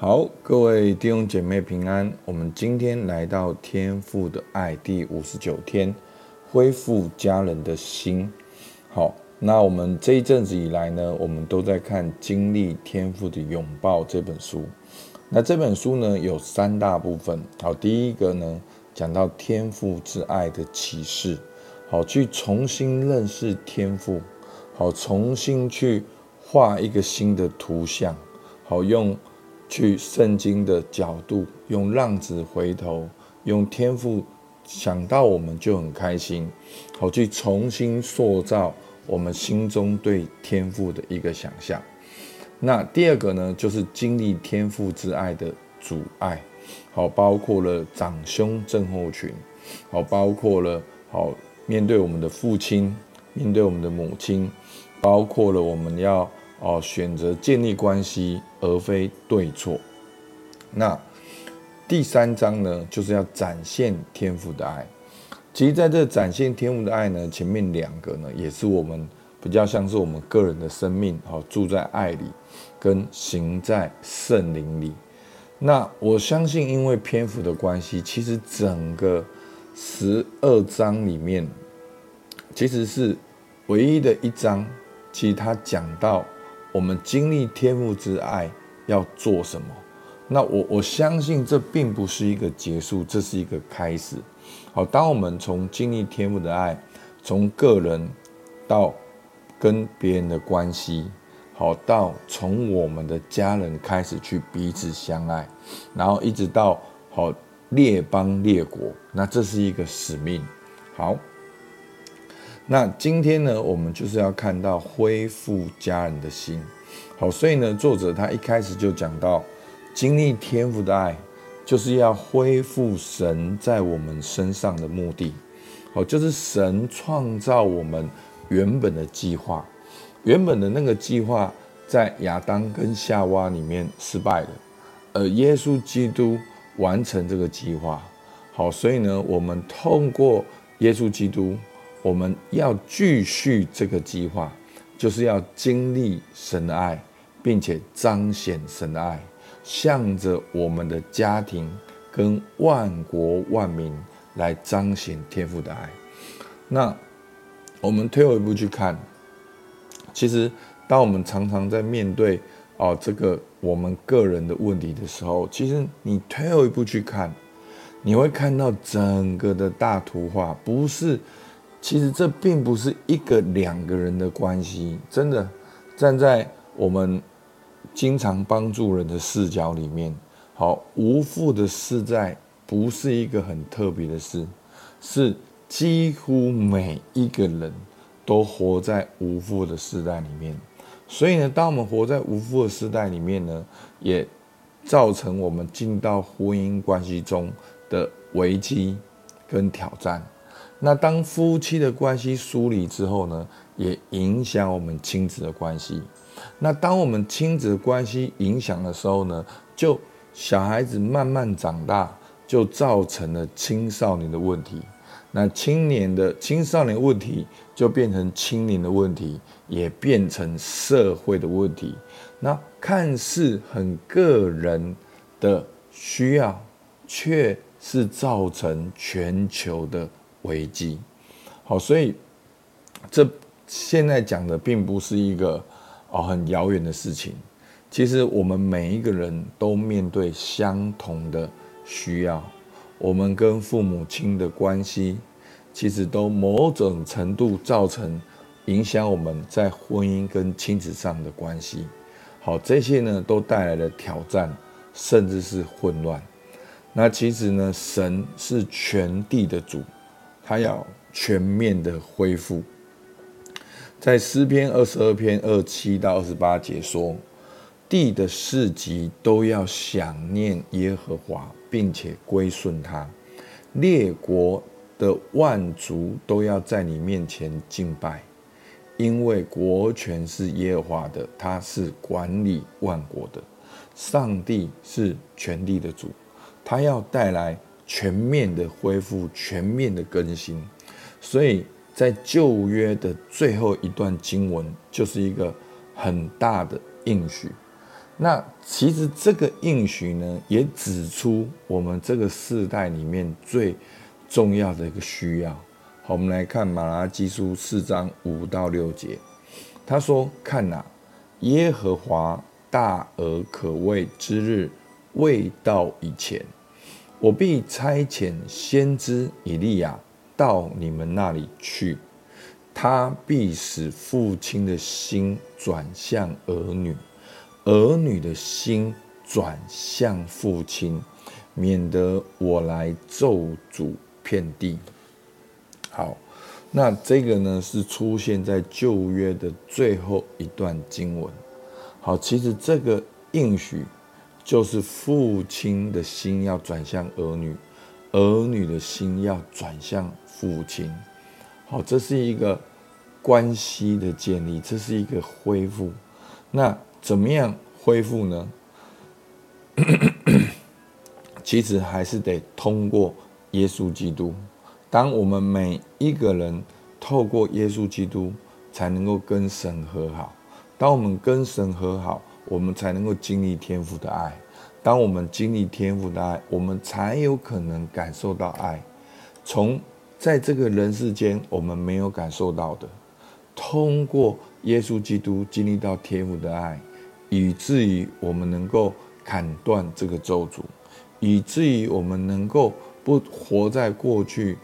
好，各位弟兄姐妹平安。我们今天来到天父的爱第五十九天，恢复家人的心。好，那我们这一阵子以来呢，我们都在看《经历天父的拥抱》这本书。那这本书呢，有三大部分。好，第一个呢，讲到天父之爱的启示，好，去重新认识天父，好，重新去画一个新的图像，好用。去圣经的角度，用浪子回头，用天赋想到我们就很开心，好去重新塑造我们心中对天赋的一个想象。那第二个呢，就是经历天赋之爱的阻碍，好包括了长兄症候群，好包括了好面对我们的父亲，面对我们的母亲，包括了我们要。哦，选择建立关系而非对错。那第三章呢，就是要展现天赋的爱。其实，在这展现天赋的爱呢，前面两个呢，也是我们比较像是我们个人的生命，好住在爱里，跟行在圣灵里。那我相信，因为篇幅的关系，其实整个十二章里面，其实是唯一的一章，其实他讲到。我们经历天父之爱要做什么？那我我相信这并不是一个结束，这是一个开始。好，当我们从经历天父的爱，从个人到跟别人的关系，好，到从我们的家人开始去彼此相爱，然后一直到好列邦列国，那这是一个使命。好。那今天呢，我们就是要看到恢复家人的心。好，所以呢，作者他一开始就讲到，经历天父的爱，就是要恢复神在我们身上的目的。好，就是神创造我们原本的计划，原本的那个计划在亚当跟夏娃里面失败了，而耶稣基督完成这个计划。好，所以呢，我们通过耶稣基督。我们要继续这个计划，就是要经历神的爱，并且彰显神的爱，向着我们的家庭跟万国万民来彰显天父的爱。那我们退后一步去看，其实当我们常常在面对哦这个我们个人的问题的时候，其实你退后一步去看，你会看到整个的大图画，不是。其实这并不是一个两个人的关系，真的站在我们经常帮助人的视角里面，好，无父的世代不是一个很特别的事，是几乎每一个人都活在无父的世代里面。所以呢，当我们活在无父的世代里面呢，也造成我们进到婚姻关系中的危机跟挑战。那当夫妻的关系疏离之后呢，也影响我们亲子的关系。那当我们亲子关系影响的时候呢，就小孩子慢慢长大，就造成了青少年的问题。那青年的青少年问题就变成青年的问题，也变成社会的问题。那看似很个人的需要，却是造成全球的。危机，好，所以这现在讲的并不是一个哦很遥远的事情。其实我们每一个人都面对相同的需要，我们跟父母亲的关系，其实都某种程度造成影响我们在婚姻跟亲子上的关系。好，这些呢都带来了挑战，甚至是混乱。那其实呢，神是全地的主。他要全面的恢复，在诗篇二十二篇二七到二十八节说，地的四极都要想念耶和华，并且归顺他；列国的万族都要在你面前敬拜，因为国权是耶和华的，他是管理万国的，上帝是全地的主，他要带来。全面的恢复，全面的更新，所以在旧约的最后一段经文，就是一个很大的应许。那其实这个应许呢，也指出我们这个世代里面最重要的一个需要。好，我们来看马拉基书四章五到六节，他说：“看哪，耶和华大而可畏之日未到以前，我必差遣先知以利亚到你们那里去，他必使父亲的心转向儿女。”儿女的心转向父亲，免得我来咒诅遍地。好，那这个呢是出现在旧约的最后一段经文。好，其实这个应许就是父亲的心要转向儿女，儿女的心要转向父亲。好，这是一个关系的建立，这是一个恢复。那怎么样恢复呢？其实还是得通过耶稣基督。当我们每一个人透过耶稣基督，才能够跟神和好。当我们跟神和好，我们才能够经历天父的爱。当我们经历天父的爱，我们才有可能感受到爱。从在这个人世间我们没有感受到的，通过耶稣基督经历到天父的爱。以至于我们能够砍断这个咒诅，以至于我们能够不活在过去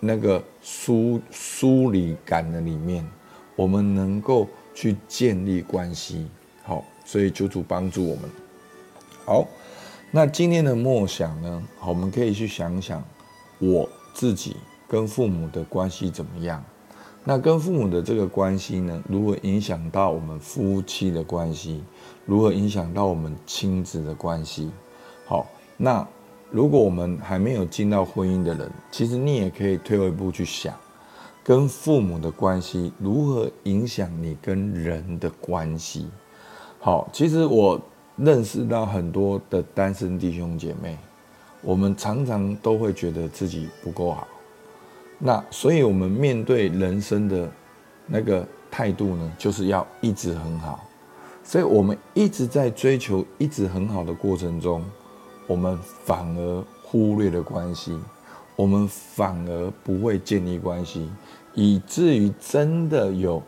那个疏疏离感的里面，我们能够去建立关系。所以求主帮助我们。好，那今天的默想呢？好，我们可以去想想我自己跟父母的关系怎么样。那跟父母的这个关系呢，如何影响到我们夫妻的关系？如何影响到我们亲子的关系？好，那如果我们还没有进到婚姻的人，其实你也可以退一步去想，跟父母的关系如何影响你跟人的关系？好，其实我认识到很多的单身弟兄姐妹，我们常常都会觉得自己不够好。那所以，我们面对人生的那个态度呢，就是要一直很好。所以我们一直在追求一直很好的过程中，我们反而忽略了关系，我们反而不会建立关系，以至于真的有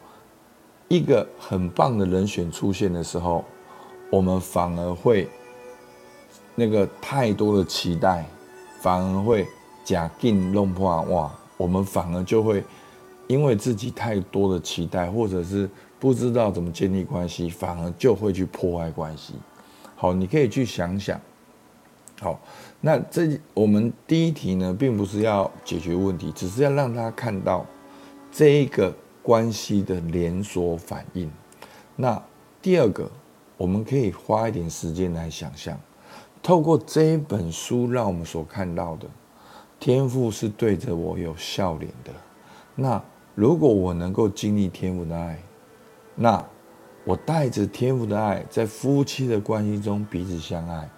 一个很棒的人选出现的时候，我们反而会那个太多的期待，反而会假定弄破哇。我们反而就会因为自己太多的期待，或者是不知道怎么建立关系，反而就会去破坏关系。好，你可以去想想。好，那这我们第一题呢，并不是要解决问题，只是要让他看到这一个关系的连锁反应。那第二个，我们可以花一点时间来想象，透过这一本书，让我们所看到的。天父是对着我有笑脸的，那如果我能够经历天父的爱，那我带着天父的爱，在夫妻的关系中彼此相爱，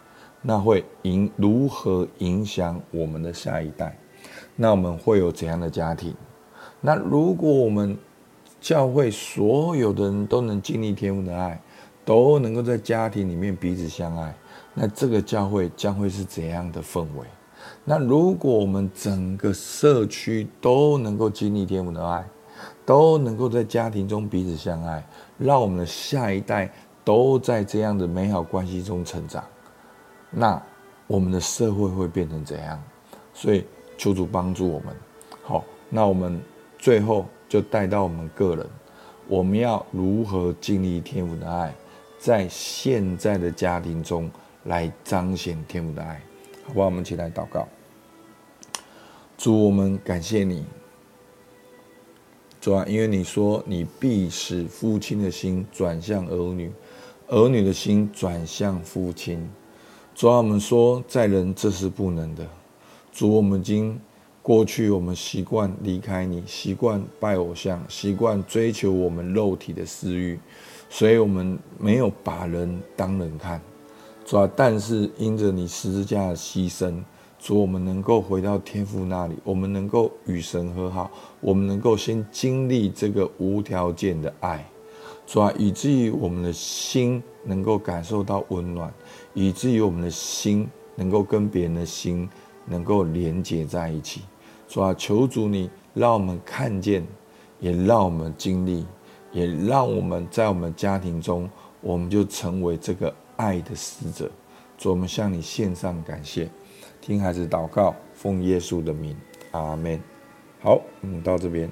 那会影如何影响我们的下一代？那我们会有怎样的家庭？那如果我们教会所有的人都能经历天父的爱，都能够在家庭里面彼此相爱，那这个教会将会是怎样的氛围？那如果我们整个社区都能够经历天父的爱，都能够在家庭中彼此相爱，让我们的下一代都在这样的美好关系中成长，那我们的社会会变成怎样？所以求主帮助我们。好，那我们最后就带到我们个人，我们要如何经历天父的爱，在现在的家庭中来彰显天父的爱。好不好？我们一起来祷告。主，我们感谢你，主啊，因为你说你必使父亲的心转向儿女，儿女的心转向父亲。主啊，我们说在人这是不能的。主，我们已经过去，我们习惯离开你，习惯拜偶像，习惯追求我们肉体的私欲，所以我们没有把人当人看。主啊，但是因着你十字架的牺牲，主，我们能够回到天父那里，我们能够与神和好，我们能够先经历这个无条件的爱。主啊，以至于我们的心能够感受到温暖，以至于我们的心能够跟别人的心能够连接在一起。主啊，求主你让我们看见，也让我们经历，也让我们在我们家庭中，我们就成为这个爱的使者。主，我们向你献上感谢，听孩子祷告，奉耶稣的名，阿门。好，我们到这边。